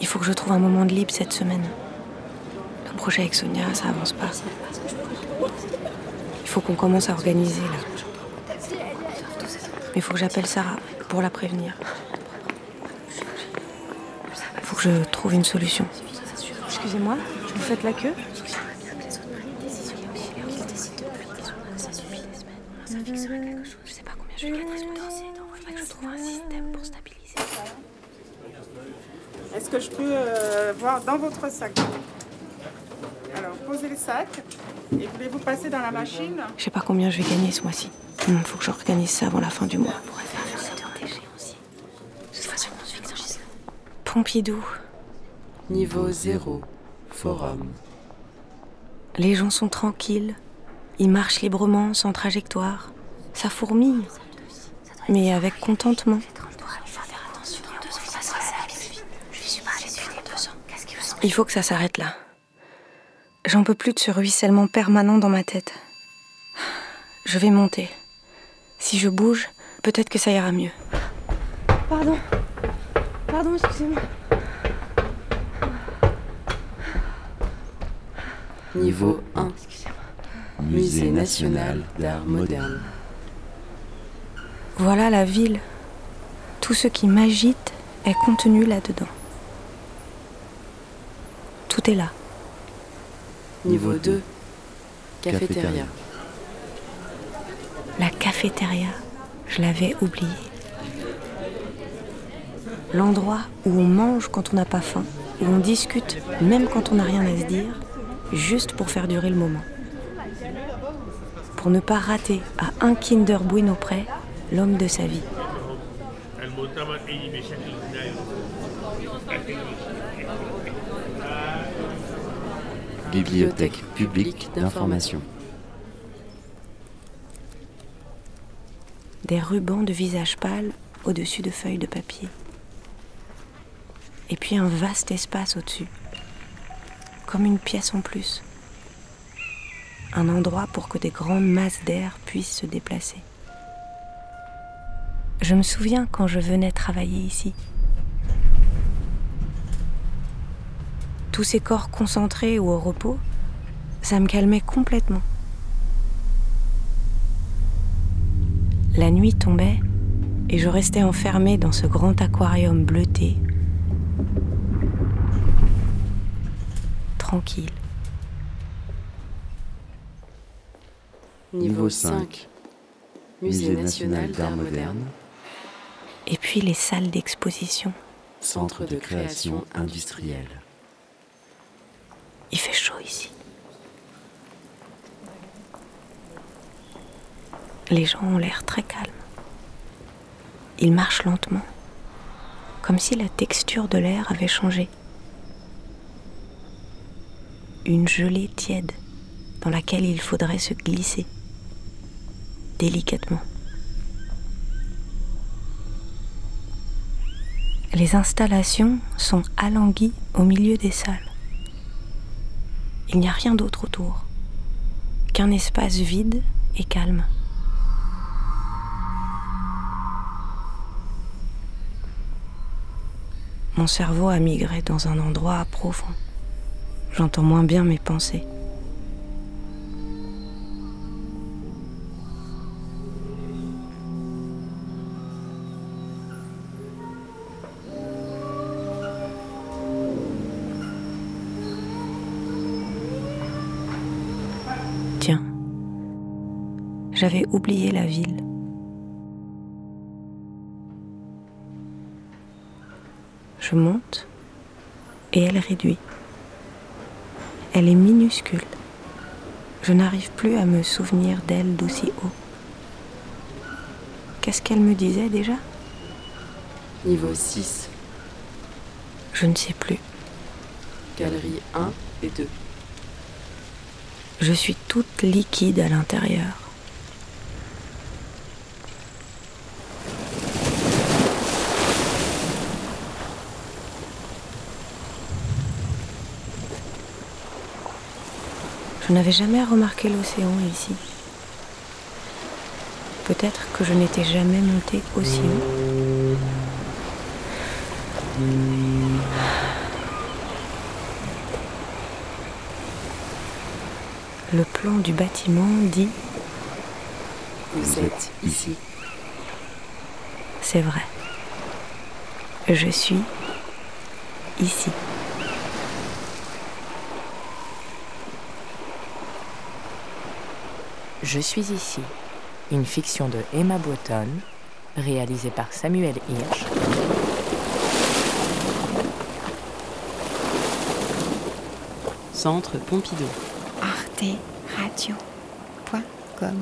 Il faut que je trouve un moment de libre cette semaine. Le projet avec Sonia, ça avance pas. Il faut qu'on commence à organiser là. Mais il faut que j'appelle Sarah pour la prévenir. Il faut que je trouve une solution. Excusez-moi, vous faites la queue? Je sais pas combien je vais gagner ce mois-ci, donc il faudrait que je trouve un système pour stabiliser. Est-ce que je peux euh, voir dans votre sac? Alors, posez les sacs et voulez-vous passer dans la machine? Je sais pas combien je vais gagner ce mois-ci. Il faut que j'organise ça avant la fin du mois. Pompidou. Niveau 0. Forum. Les gens sont tranquilles. Ils marchent librement, sans trajectoire. Ça fourmille. Mais avec contentement. Il faut que ça s'arrête là. J'en peux plus de ce ruissellement permanent dans ma tête. Je vais monter. Si je bouge, peut-être que ça ira mieux. Pardon. Pardon, excusez-moi. Niveau 1. Musée national d'art moderne. Voilà la ville. Tout ce qui m'agite est contenu là-dedans. Tout est là. Niveau 2. Cafétéria. La cafétéria, je l'avais oublié. L'endroit où on mange quand on n'a pas faim, où on discute même quand on n'a rien à se dire, juste pour faire durer le moment. Pour ne pas rater à un Kinder Bueno près l'homme de sa vie. Bibliothèque publique d'information. Des rubans de visage pâle au-dessus de feuilles de papier. Et puis un vaste espace au-dessus. Comme une pièce en plus. Un endroit pour que des grandes masses d'air puissent se déplacer. Je me souviens quand je venais travailler ici. Tous ces corps concentrés ou au repos, ça me calmait complètement. La nuit tombait et je restais enfermée dans ce grand aquarium bleuté, tranquille. Niveau 5. Musée national d'art moderne. Et puis les salles d'exposition. Centre de création industrielle. Il fait chaud ici. Les gens ont l'air très calmes. Ils marchent lentement, comme si la texture de l'air avait changé. Une gelée tiède dans laquelle il faudrait se glisser délicatement. Les installations sont alanguies au milieu des salles. Il n'y a rien d'autre autour qu'un espace vide et calme. Mon cerveau a migré dans un endroit profond. J'entends moins bien mes pensées. J'avais oublié la ville. Je monte et elle réduit. Elle est minuscule. Je n'arrive plus à me souvenir d'elle d'aussi haut. Qu'est-ce qu'elle me disait déjà? Niveau 6. Je ne sais plus. Galerie 1 et 2. Je suis toute liquide à l'intérieur. Je n'avais jamais remarqué l'océan ici. Peut-être que je n'étais jamais montée aussi haut. Le plan du bâtiment dit Vous êtes ici. C'est vrai. Je suis ici. Je suis ici, une fiction de Emma Breton, réalisée par Samuel Hirsch. Centre Pompidou. arteradio.com